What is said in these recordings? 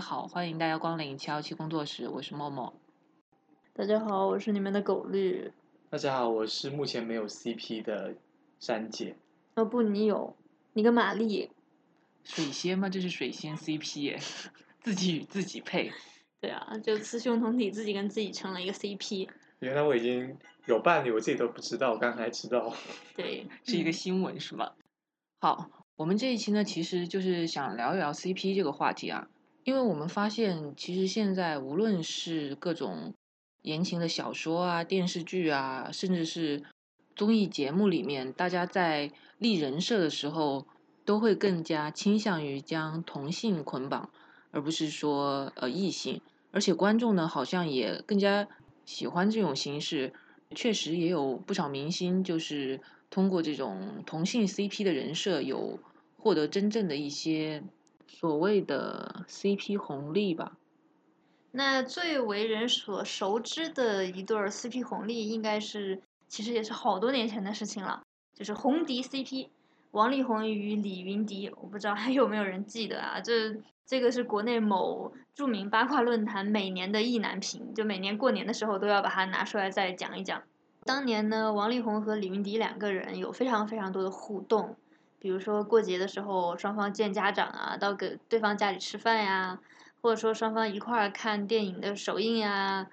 好，欢迎大家光临七幺七工作室，我是默默。大家好，我是你们的狗绿。大家好，我是目前没有 CP 的珊姐。哦不，你有，你跟玛丽。水仙吗？这是水仙 CP 耶，自己与自己配。对啊，就雌雄同体，自己跟自己成了一个 CP。原来我已经有伴侣，我自己都不知道，我刚才知道。对，是一个新闻是吗？好，我们这一期呢，其实就是想聊一聊 CP 这个话题啊，因为我们发现，其实现在无论是各种言情的小说啊、电视剧啊，甚至是综艺节目里面，大家在立人设的时候，都会更加倾向于将同性捆绑，而不是说呃异性，而且观众呢，好像也更加喜欢这种形式。确实也有不少明星就是通过这种同性 CP 的人设，有获得真正的一些所谓的 CP 红利吧。那最为人所熟知的一对 CP 红利，应该是其实也是好多年前的事情了，就是红迪 CP，王力宏与李云迪。我不知道还有没有人记得啊？这这个是国内某著名八卦论坛每年的意难平，就每年过年的时候都要把它拿出来再讲一讲。当年呢，王力宏和李云迪两个人有非常非常多的互动，比如说过节的时候双方见家长啊，到给对方家里吃饭呀，或者说双方一块儿看电影的首映呀，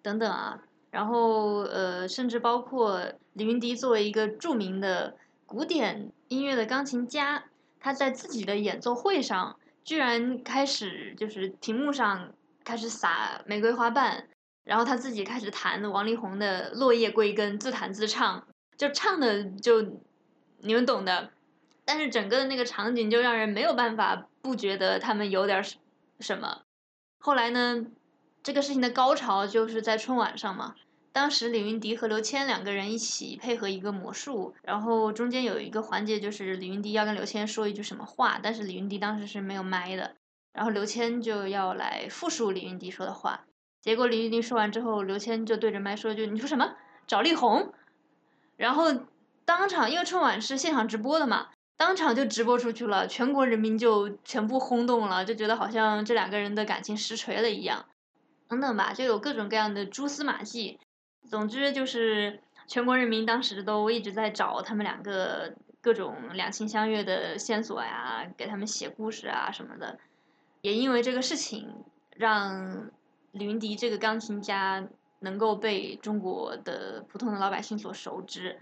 等等啊。然后呃，甚至包括李云迪作为一个著名的古典音乐的钢琴家，他在自己的演奏会上居然开始就是屏幕上开始撒玫瑰花瓣。然后他自己开始弹王力宏的《落叶归根》，自弹自唱，就唱的就你们懂的。但是整个的那个场景就让人没有办法不觉得他们有点什么。后来呢，这个事情的高潮就是在春晚上嘛。当时李云迪和刘谦两个人一起配合一个魔术，然后中间有一个环节就是李云迪要跟刘谦说一句什么话，但是李云迪当时是没有麦的，然后刘谦就要来复述李云迪说的话。结果李云迪说完之后，刘谦就对着麦说：“就你说什么找力宏？”然后当场，因为春晚是现场直播的嘛，当场就直播出去了，全国人民就全部轰动了，就觉得好像这两个人的感情实锤了一样，等等吧，就有各种各样的蛛丝马迹。总之就是全国人民当时都一直在找他们两个各种两情相悦的线索呀，给他们写故事啊什么的。也因为这个事情，让。李云迪这个钢琴家能够被中国的普通的老百姓所熟知，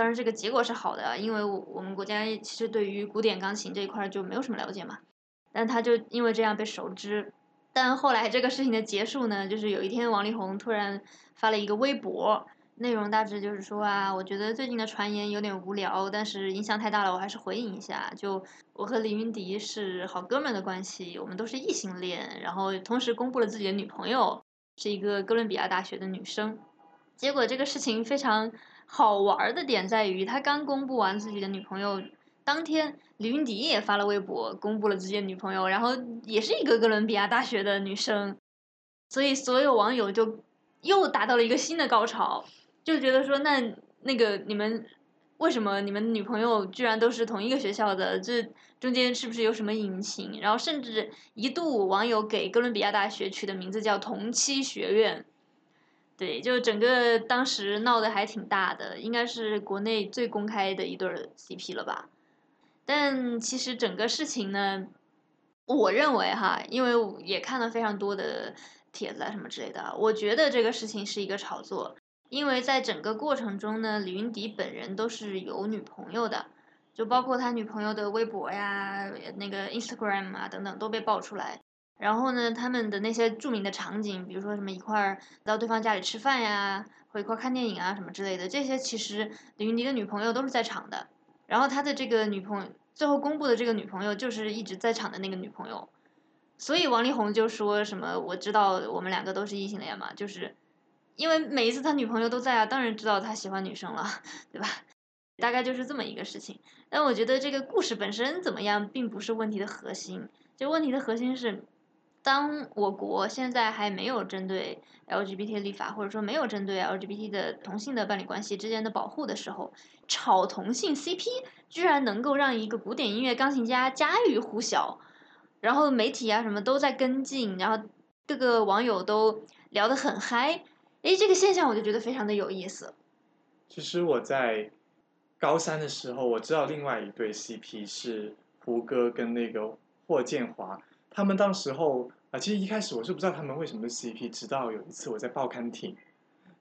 当然这个结果是好的，因为我我们国家其实对于古典钢琴这一块就没有什么了解嘛，但他就因为这样被熟知。但后来这个事情的结束呢，就是有一天王力宏突然发了一个微博。内容大致就是说啊，我觉得最近的传言有点无聊，但是影响太大了，我还是回应一下。就我和李云迪是好哥们的关系，我们都是异性恋，然后同时公布了自己的女朋友是一个哥伦比亚大学的女生。结果这个事情非常好玩的点在于，他刚公布完自己的女朋友，当天李云迪也发了微博公布了自己的女朋友，然后也是一个哥伦比亚大学的女生，所以所有网友就又达到了一个新的高潮。就觉得说，那那个你们为什么你们女朋友居然都是同一个学校的？这中间是不是有什么隐情？然后甚至一度网友给哥伦比亚大学取的名字叫“同期学院”，对，就整个当时闹得还挺大的，应该是国内最公开的一对 CP 了吧？但其实整个事情呢，我认为哈，因为也看了非常多的帖子啊什么之类的，我觉得这个事情是一个炒作。因为在整个过程中呢，李云迪本人都是有女朋友的，就包括他女朋友的微博呀、那个 Instagram 啊等等都被爆出来。然后呢，他们的那些著名的场景，比如说什么一块儿到对方家里吃饭呀，或一块儿看电影啊什么之类的，这些其实李云迪的女朋友都是在场的。然后他的这个女朋友最后公布的这个女朋友就是一直在场的那个女朋友，所以王力宏就说什么我知道我们两个都是异性恋嘛，就是。因为每一次他女朋友都在啊，当然知道他喜欢女生了，对吧？大概就是这么一个事情。但我觉得这个故事本身怎么样，并不是问题的核心。就问题的核心是，当我国现在还没有针对 LGBT 立法，或者说没有针对 LGBT 的同性的伴侣关系之间的保护的时候，炒同性 CP 居然能够让一个古典音乐钢琴家家喻户晓。然后媒体啊什么都在跟进，然后各个网友都聊得很嗨，诶，这个现象我就觉得非常的有意思。其实我在高三的时候，我知道另外一对 CP 是胡歌跟那个霍建华，他们当时候啊，其实一开始我是不知道他们为什么是 CP，直到有一次我在报刊亭，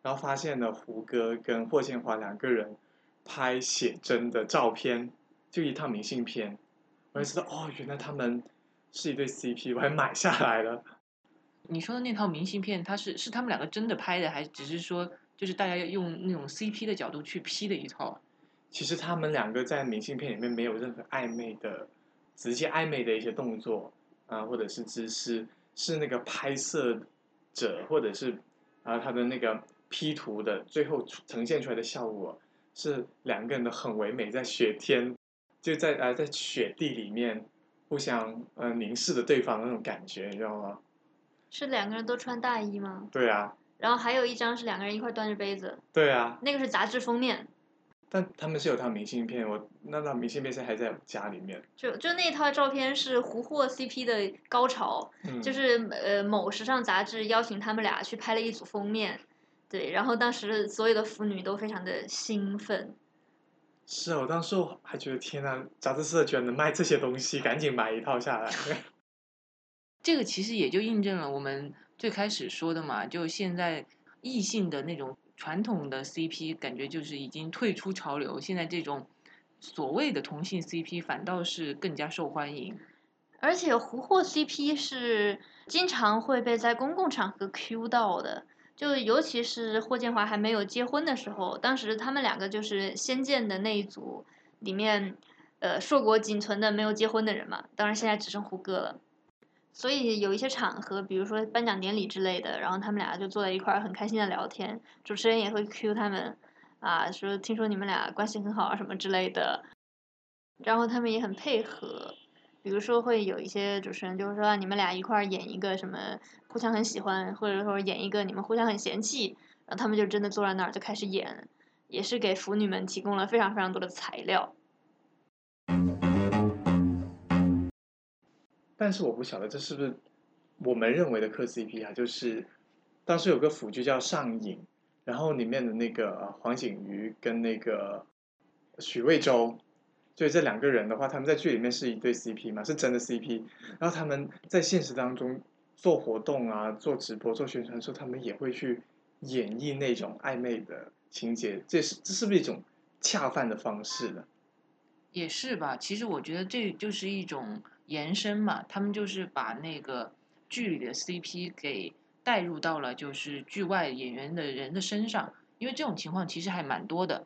然后发现了胡歌跟霍建华两个人拍写真的照片，就一套明信片，我才知道哦，原来他们是一对 CP，我还买下来了。你说的那套明信片，它是是他们两个真的拍的，还只是说就是大家用那种 CP 的角度去 P 的一套？其实他们两个在明信片里面没有任何暧昧的、直接暧昧的一些动作啊，或者是姿势，是那个拍摄者或者是啊他的那个 P 图的最后呈现出来的效果，是两个人的很唯美，在雪天，就在啊在雪地里面互相呃凝视着对方的那种感觉，你知道吗？是两个人都穿大衣吗？对啊，然后还有一张是两个人一块端着杯子，对啊，那个是杂志封面。但他们是有套明信片，我那套明信片是还在我家里面。就就那套照片是胡霍 CP 的高潮，嗯、就是呃某时尚杂志邀请他们俩去拍了一组封面，对，然后当时所有的腐女都非常的兴奋。是啊，我当时还觉得天呐，杂志社居然能卖这些东西，赶紧买一套下来。这个其实也就印证了我们最开始说的嘛，就现在异性的那种传统的 CP，感觉就是已经退出潮流，现在这种所谓的同性 CP 反倒是更加受欢迎。而且胡霍 CP 是经常会被在公共场合 Q 到的，就尤其是霍建华还没有结婚的时候，当时他们两个就是《仙剑》的那一组里面，呃，硕果仅存的没有结婚的人嘛，当然现在只剩胡歌了。所以有一些场合，比如说颁奖典礼之类的，然后他们俩就坐在一块儿很开心的聊天，主持人也会 Q 他们，啊，说听说你们俩关系很好啊什么之类的，然后他们也很配合，比如说会有一些主持人就是说你们俩一块儿演一个什么互相很喜欢，或者说演一个你们互相很嫌弃，然后他们就真的坐在那儿就开始演，也是给腐女们提供了非常非常多的材料。但是我不晓得这是不是我们认为的磕 CP 啊？就是当时有个腐剧叫《上瘾》，然后里面的那个黄景瑜跟那个许魏洲，所以这两个人的话，他们在剧里面是一对 CP 嘛，是真的 CP。然后他们在现实当中做活动啊、做直播、做宣传的时候，他们也会去演绎那种暧昧的情节，这是这是不是一种恰饭的方式呢？也是吧，其实我觉得这就是一种。延伸嘛，他们就是把那个剧里的 CP 给带入到了就是剧外演员的人的身上，因为这种情况其实还蛮多的。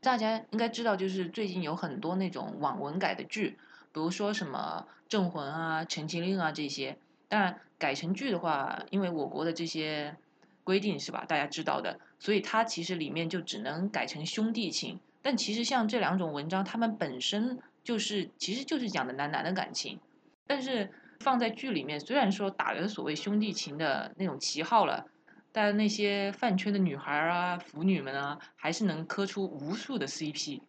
大家应该知道，就是最近有很多那种网文改的剧，比如说什么《镇魂》啊、《陈情令》啊这些。当然，改成剧的话，因为我国的这些规定是吧，大家知道的，所以它其实里面就只能改成兄弟情。但其实像这两种文章，他们本身。就是其实就是讲的男男的感情，但是放在剧里面，虽然说打了所谓兄弟情的那种旗号了，但那些饭圈的女孩啊、腐女们啊，还是能磕出无数的 CP。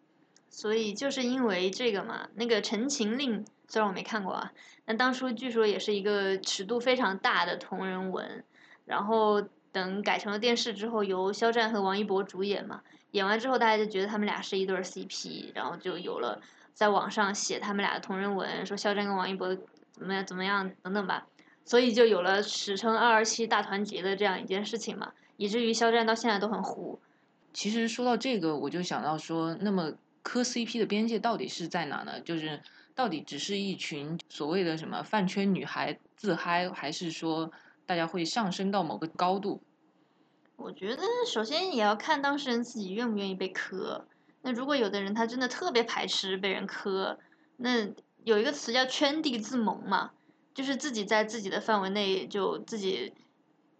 所以就是因为这个嘛，那个《陈情令》虽然我没看过啊，但当初据说也是一个尺度非常大的同人文，然后等改成了电视之后，由肖战和王一博主演嘛，演完之后大家就觉得他们俩是一对 CP，然后就有了。在网上写他们俩的同人文，说肖战跟王一博怎么样怎么样等等吧，所以就有了史称“二二七大团结”的这样一件事情嘛，以至于肖战到现在都很糊。其实说到这个，我就想到说，那么磕 CP 的边界到底是在哪呢？就是到底只是一群所谓的什么饭圈女孩自嗨，还是说大家会上升到某个高度？我觉得首先也要看当事人自己愿不愿意被磕。那如果有的人他真的特别排斥被人磕，那有一个词叫圈地自萌嘛，就是自己在自己的范围内就自己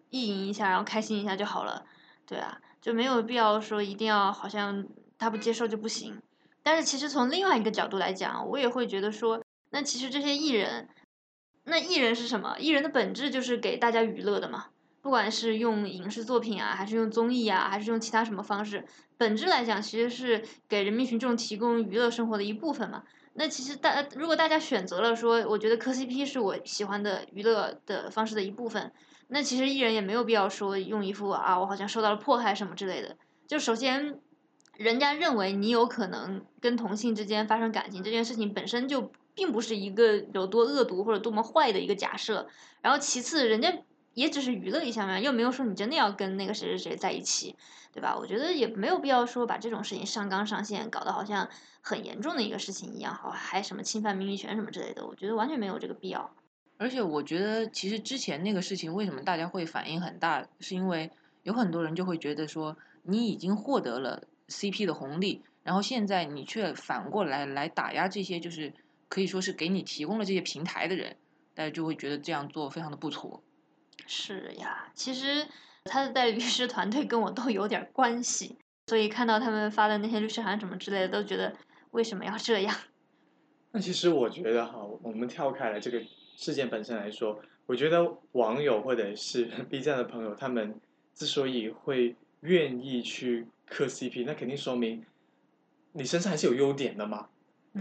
意淫一下，然后开心一下就好了，对啊，就没有必要说一定要好像他不接受就不行。但是其实从另外一个角度来讲，我也会觉得说，那其实这些艺人，那艺人是什么？艺人的本质就是给大家娱乐的嘛。不管是用影视作品啊，还是用综艺啊，还是用其他什么方式，本质来讲其实是给人民群众提供娱乐生活的一部分嘛。那其实大如果大家选择了说，我觉得磕 CP 是我喜欢的娱乐的方式的一部分，那其实艺人也没有必要说用一副啊我好像受到了迫害什么之类的。就首先，人家认为你有可能跟同性之间发生感情这件事情本身就并不是一个有多恶毒或者多么坏的一个假设。然后其次，人家也只是娱乐一下嘛，又没有说你真的要跟那个谁谁谁在一起，对吧？我觉得也没有必要说把这种事情上纲上线，搞得好像很严重的一个事情一样，好还什么侵犯名誉权什么之类的，我觉得完全没有这个必要。而且我觉得，其实之前那个事情为什么大家会反应很大，是因为有很多人就会觉得说，你已经获得了 CP 的红利，然后现在你却反过来来打压这些就是可以说是给你提供了这些平台的人，大家就会觉得这样做非常的不妥。是呀，其实他的代理律师团队跟我都有点关系，所以看到他们发的那些律师函什么之类的，都觉得为什么要这样？那其实我觉得哈，我们跳开了这个事件本身来说，我觉得网友或者是 B 站的朋友，他们之所以会愿意去磕 CP，那肯定说明你身上还是有优点的嘛，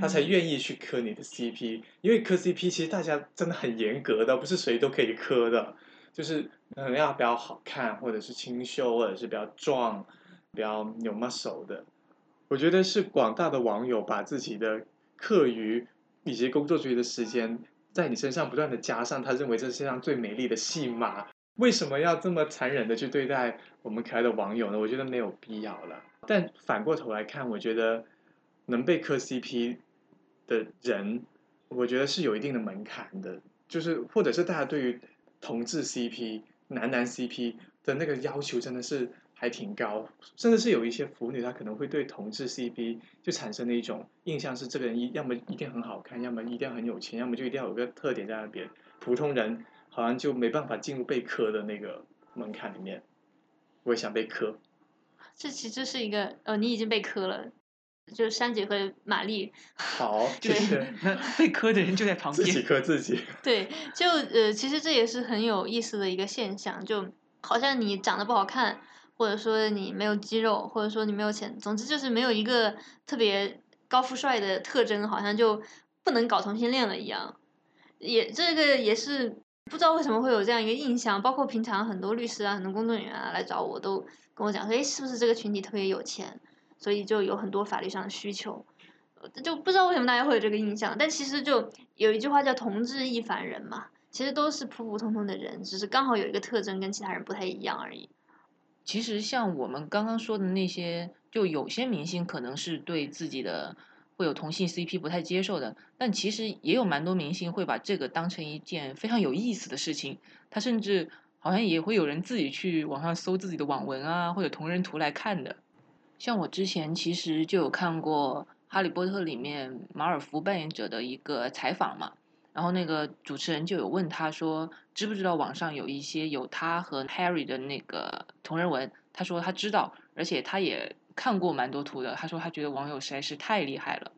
他才愿意去磕你的 CP。因为磕 CP 其实大家真的很严格的，不是谁都可以磕的。就是嗯要比较好看，或者是清秀，或者是比较壮，比较有 muscle 的。我觉得是广大的网友把自己的课余以及工作之余的时间，在你身上不断的加上，他认为这是世界上最美丽的戏码。为什么要这么残忍的去对待我们可爱的网友呢？我觉得没有必要了。但反过头来看，我觉得能被磕 CP 的人，我觉得是有一定的门槛的，就是或者是大家对于。同志 CP、男男 CP 的那个要求真的是还挺高，甚至是有一些腐女，她可能会对同志 CP 就产生的一种印象是，这个人一要么一定很好看，要么一定要很有钱，要么就一定要有个特点在那边。普通人好像就没办法进入被磕的那个门槛里面。我也想被磕。这其实是一个，呃，你已经被磕了。就是珊姐和玛丽，好，就是那被磕的人就在旁边，自己磕自己。对，就呃，其实这也是很有意思的一个现象，就好像你长得不好看，或者说你没有肌肉，或者说你没有钱，总之就是没有一个特别高富帅的特征，好像就不能搞同性恋了一样。也这个也是不知道为什么会有这样一个印象，包括平常很多律师啊、很多工作人员啊来找我，都跟我讲说，哎，是不是这个群体特别有钱？所以就有很多法律上的需求，就不知道为什么大家会有这个印象。但其实就有一句话叫“同志亦凡人”嘛，其实都是普普通通的人，只是刚好有一个特征跟其他人不太一样而已。其实像我们刚刚说的那些，就有些明星可能是对自己的会有同性 CP 不太接受的，但其实也有蛮多明星会把这个当成一件非常有意思的事情。他甚至好像也会有人自己去网上搜自己的网文啊，或者同人图来看的。像我之前其实就有看过《哈利波特》里面马尔福扮演者的一个采访嘛，然后那个主持人就有问他说，知不知道网上有一些有他和 Harry 的那个同人文？他说他知道，而且他也看过蛮多图的。他说他觉得网友实在是太厉害了。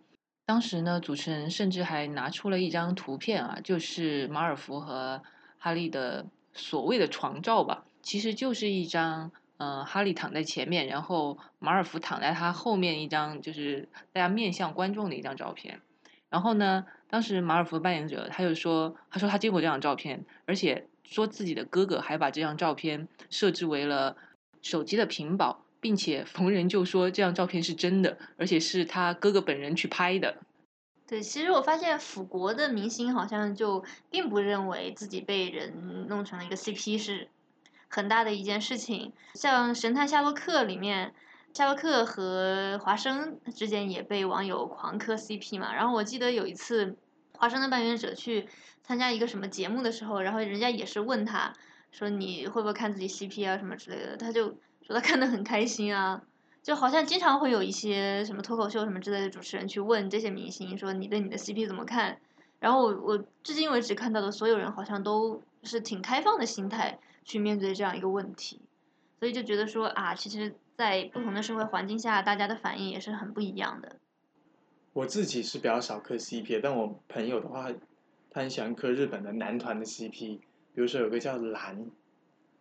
当时呢，主持人甚至还拿出了一张图片啊，就是马尔福和哈利的所谓的床照吧，其实就是一张。嗯，哈利躺在前面，然后马尔福躺在他后面一张，就是大家面向观众的一张照片。然后呢，当时马尔福扮演者他就说，他说他见过这张照片，而且说自己的哥哥还把这张照片设置为了手机的屏保，并且逢人就说这张照片是真的，而且是他哥哥本人去拍的。对，其实我发现腐国的明星好像就并不认为自己被人弄成了一个 CP 是。很大的一件事情，像《神探夏洛克》里面，夏洛克和华生之间也被网友狂磕 CP 嘛。然后我记得有一次，华生的扮演者去参加一个什么节目的时候，然后人家也是问他，说你会不会看自己 CP 啊什么之类的，他就说他看得很开心啊，就好像经常会有一些什么脱口秀什么之类的主持人去问这些明星说你对你的 CP 怎么看？然后我我至今为止看到的所有人好像都是挺开放的心态。去面对这样一个问题，所以就觉得说啊，其实，在不同的社会环境下，大家的反应也是很不一样的。我自己是比较少磕 CP，但我朋友的话，他很喜欢磕日本的男团的 CP，比如说有个叫蓝，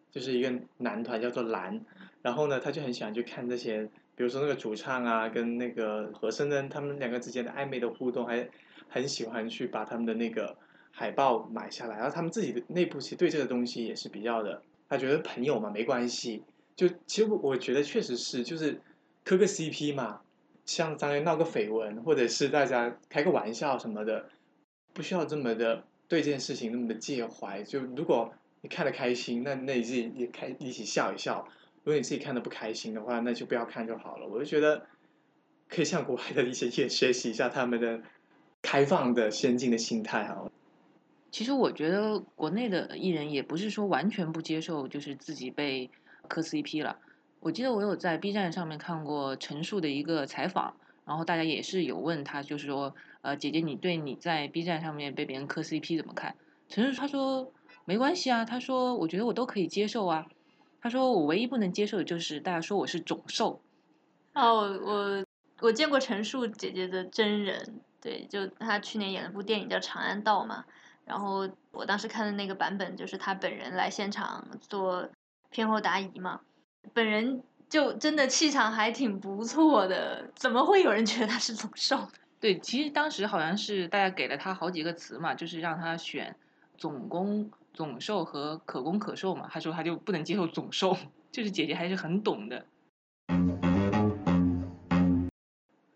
就是一个男团叫做蓝，然后呢，他就很喜欢去看这些比如说那个主唱啊，跟那个和声呢，他们两个之间的暧昧的互动，还很喜欢去把他们的那个海报买下来，然后他们自己的内部其实对这个东西也是比较的，他觉得朋友嘛没关系，就其实我觉得确实是，就是磕个 CP 嘛，像当然闹个绯闻，或者是大家开个玩笑什么的，不需要这么的对这件事情那么的介怀。就如果你看得开心，那那你自己也开一起笑一笑；如果你自己看的不开心的话，那就不要看就好了。我就觉得可以向国外的一些艺人学习一下他们的开放的、先进的心态哈。其实我觉得国内的艺人也不是说完全不接受，就是自己被磕 CP 了。我记得我有在 B 站上面看过陈数的一个采访，然后大家也是有问他，就是说，呃，姐姐你对你在 B 站上面被别人磕 CP 怎么看？陈数他说没关系啊，他说我觉得我都可以接受啊。他说我唯一不能接受的就是大家说我是肿兽。哦，我我见过陈数姐姐的真人，对，就她去年演了部电影叫《长安道》嘛，然后我当时看的那个版本就是他本人来现场做片后答疑嘛，本人就真的气场还挺不错的，怎么会有人觉得他是肿兽？对，其实当时好像是大家给了他好几个词嘛，就是让他选总攻、总受和可攻可受嘛。他说他就不能接受总受，就是姐姐还是很懂的。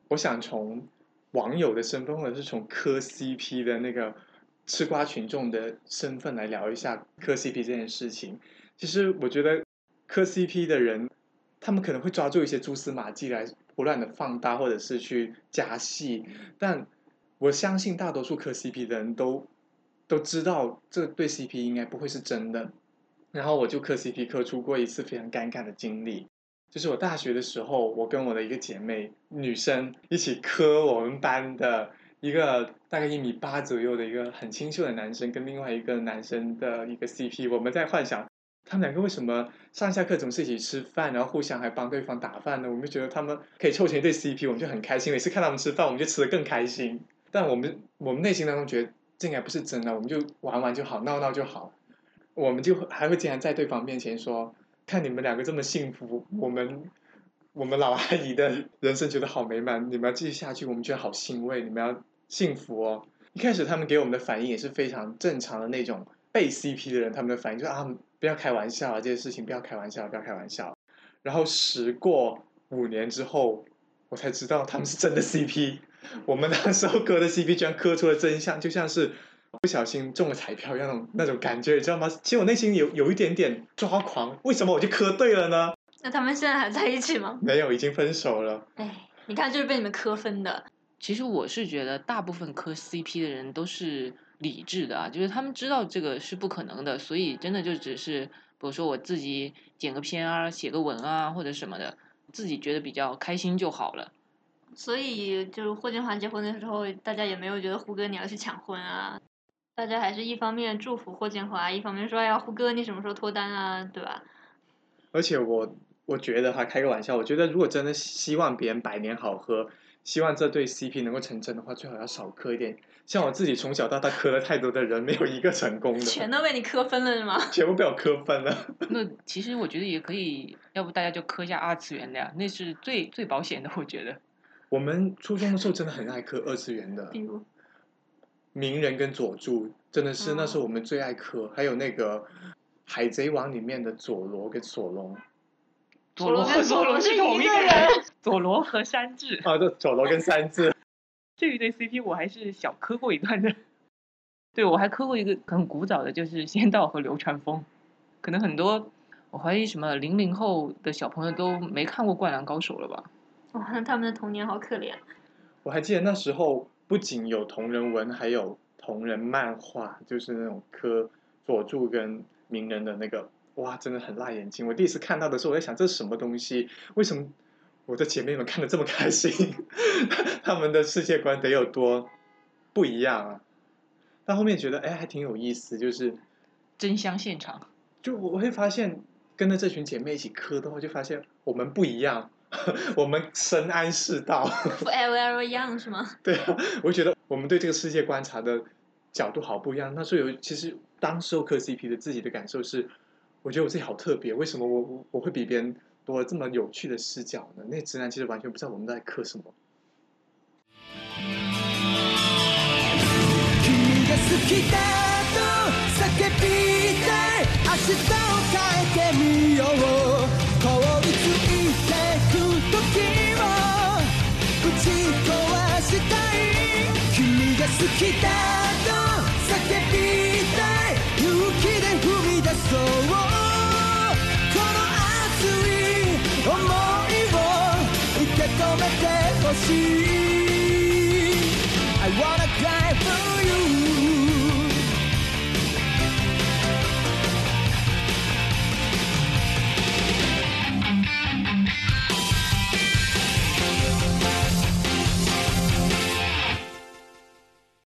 我想从网友的身份，或者是从磕 CP 的那个吃瓜群众的身份来聊一下磕 CP 这件事情。其实我觉得磕 CP 的人，他们可能会抓住一些蛛丝马迹来胡乱的放大，或者是去加戏。但我相信大多数磕 CP 的人都都知道这对 CP 应该不会是真的。然后我就磕 CP 磕出过一次非常尴尬的经历。就是我大学的时候，我跟我的一个姐妹女生一起磕我们班的一个大概一米八左右的一个很清秀的男生，跟另外一个男生的一个 CP。我们在幻想他们两个为什么上下课总是一起吃饭，然后互相还帮对方打饭呢？我们就觉得他们可以凑成一对 CP，我们就很开心。每次看他们吃饭，我们就吃的更开心。但我们我们内心当中觉得这应该不是真的，我们就玩玩就好，闹闹就好。我们就还会经常在对方面前说。看你们两个这么幸福，我们我们老阿姨的人生觉得好美满，你们要继续下去，我们觉得好欣慰，你们要幸福哦。一开始他们给我们的反应也是非常正常的那种被 CP 的人，他们的反应就是啊，不要开玩笑啊，这些事情不要开玩笑，不要开玩笑。然后时过五年之后，我才知道他们是真的 CP。我们那时候磕的 CP 居然磕出了真相，就像是。不小心中了彩票一样那种感觉，你知道吗？其实我内心有有一点点抓狂，为什么我就磕对了呢？那他们现在还在一起吗？没有，已经分手了。哎，你看，就是被你们磕分的。其实我是觉得，大部分磕 CP 的人都是理智的啊，就是他们知道这个是不可能的，所以真的就只是，比如说我自己剪个片啊，写个文啊，或者什么的，自己觉得比较开心就好了。所以，就是霍建华结婚的时候，大家也没有觉得胡歌你要去抢婚啊。大家还是一方面祝福霍建华，一方面说：“哎呀，胡歌，你什么时候脱单啊？对吧？”而且我我觉得哈，开个玩笑，我觉得如果真的希望别人百年好合，希望这对 CP 能够成真的话，最好要少磕一点。像我自己从小到大磕了太多的人，没有一个成功的。全都被你磕分了是吗？全部被我磕分了。那其实我觉得也可以，要不大家就磕一下二次元的呀，那是最最保险的，我觉得。我们初中的时候真的很爱磕二次元的。比如。鸣人跟佐助真的是那是我们最爱磕，还有那个海贼王里面的佐罗跟索隆，佐罗和佐罗是同一个人，佐罗和山治啊，对，佐罗跟山治 这一对 CP 我还是小磕过一段的，对我还磕过一个很古早的，就是仙道和流川枫，可能很多我怀疑什么零零后的小朋友都没看过灌篮高手了吧？哇，他们的童年好可怜。我还记得那时候。不仅有同人文，还有同人漫画，就是那种磕佐助跟鸣人的那个，哇，真的很辣眼睛。我第一次看到的时候，我在想这是什么东西？为什么我的姐妹们看的这么开心？他们的世界观得有多不一样啊？但后面觉得，哎，还挺有意思，就是真香现场。就我会发现，跟着这群姐妹一起磕的话，就发现我们不一样。我们深谙世道，Forever Young 是吗？对啊，我觉得我们对这个世界观察的角度好不一样。那时候有，其实当时候磕 CP 的自己的感受是，我觉得我自己好特别。为什么我我会比别人 多这么有趣的视角呢？那直男其实完全不知道我们在嗑什么。君が好きだと叫びたい明日を変えてみ 熱い想いを受け止めてほしい